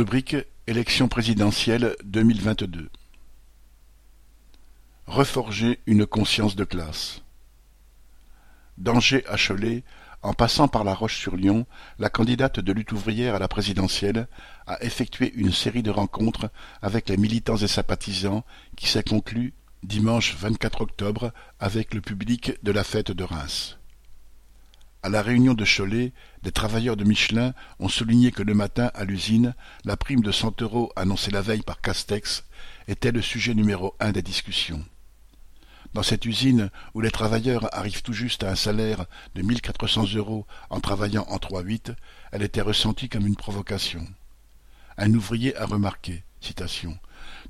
Rubrique Élection présidentielle 2022 Reforger une conscience de classe. D'Angers à en passant par La Roche-sur-Yon, la candidate de lutte ouvrière à la présidentielle a effectué une série de rencontres avec les militants et sympathisants qui s'est conclue dimanche 24 octobre avec le public de la fête de Reims. À la réunion de Cholet, des travailleurs de Michelin ont souligné que le matin, à l'usine, la prime de cent euros annoncée la veille par Castex était le sujet numéro un des discussions. Dans cette usine où les travailleurs arrivent tout juste à un salaire de mille quatre cents euros en travaillant en trois huit, elle était ressentie comme une provocation. Un ouvrier a remarqué, citation,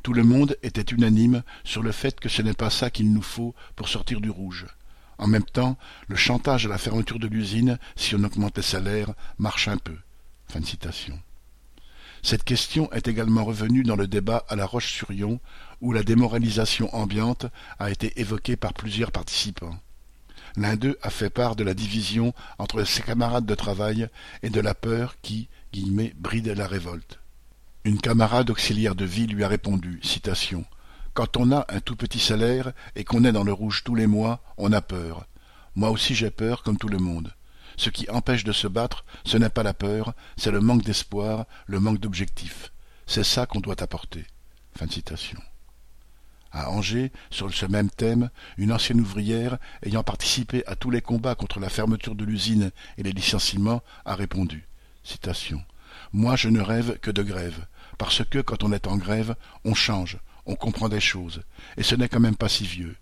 Tout le monde était unanime sur le fait que ce n'est pas ça qu'il nous faut pour sortir du rouge. En même temps, le chantage à la fermeture de l'usine, si on augmente les salaires, marche un peu. Cette question est également revenue dans le débat à La Roche-sur-Yon, où la démoralisation ambiante a été évoquée par plusieurs participants. L'un d'eux a fait part de la division entre ses camarades de travail et de la peur qui, guillemets, bride la révolte. Une camarade auxiliaire de vie lui a répondu, citation, quand on a un tout petit salaire et qu'on est dans le rouge tous les mois, on a peur. Moi aussi j'ai peur, comme tout le monde. Ce qui empêche de se battre, ce n'est pas la peur, c'est le manque d'espoir, le manque d'objectif. C'est ça qu'on doit apporter. À Angers, sur ce même thème, une ancienne ouvrière, ayant participé à tous les combats contre la fermeture de l'usine et les licenciements, a répondu. Moi je ne rêve que de grève, parce que quand on est en grève, on change, on comprend des choses, et ce n'est quand même pas si vieux.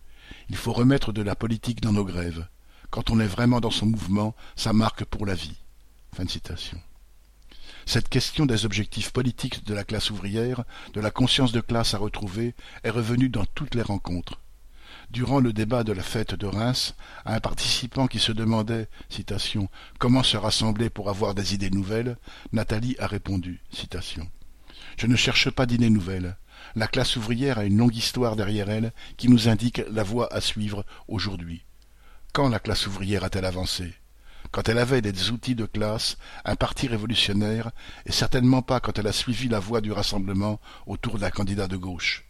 Il faut remettre de la politique dans nos grèves. Quand on est vraiment dans son mouvement, ça marque pour la vie. Cette question des objectifs politiques de la classe ouvrière, de la conscience de classe à retrouver, est revenue dans toutes les rencontres. Durant le débat de la fête de Reims, à un participant qui se demandait, citation, comment se rassembler pour avoir des idées nouvelles, Nathalie a répondu, citation, Je ne cherche pas d'idées nouvelles. La classe ouvrière a une longue histoire derrière elle qui nous indique la voie à suivre aujourd'hui. Quand la classe ouvrière a-t-elle avancé? Quand elle avait des outils de classe, un parti révolutionnaire, et certainement pas quand elle a suivi la voie du rassemblement autour d'un candidat de gauche.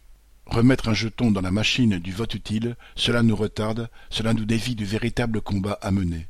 Remettre un jeton dans la machine du vote utile, cela nous retarde, cela nous dévie du véritable combat à mener.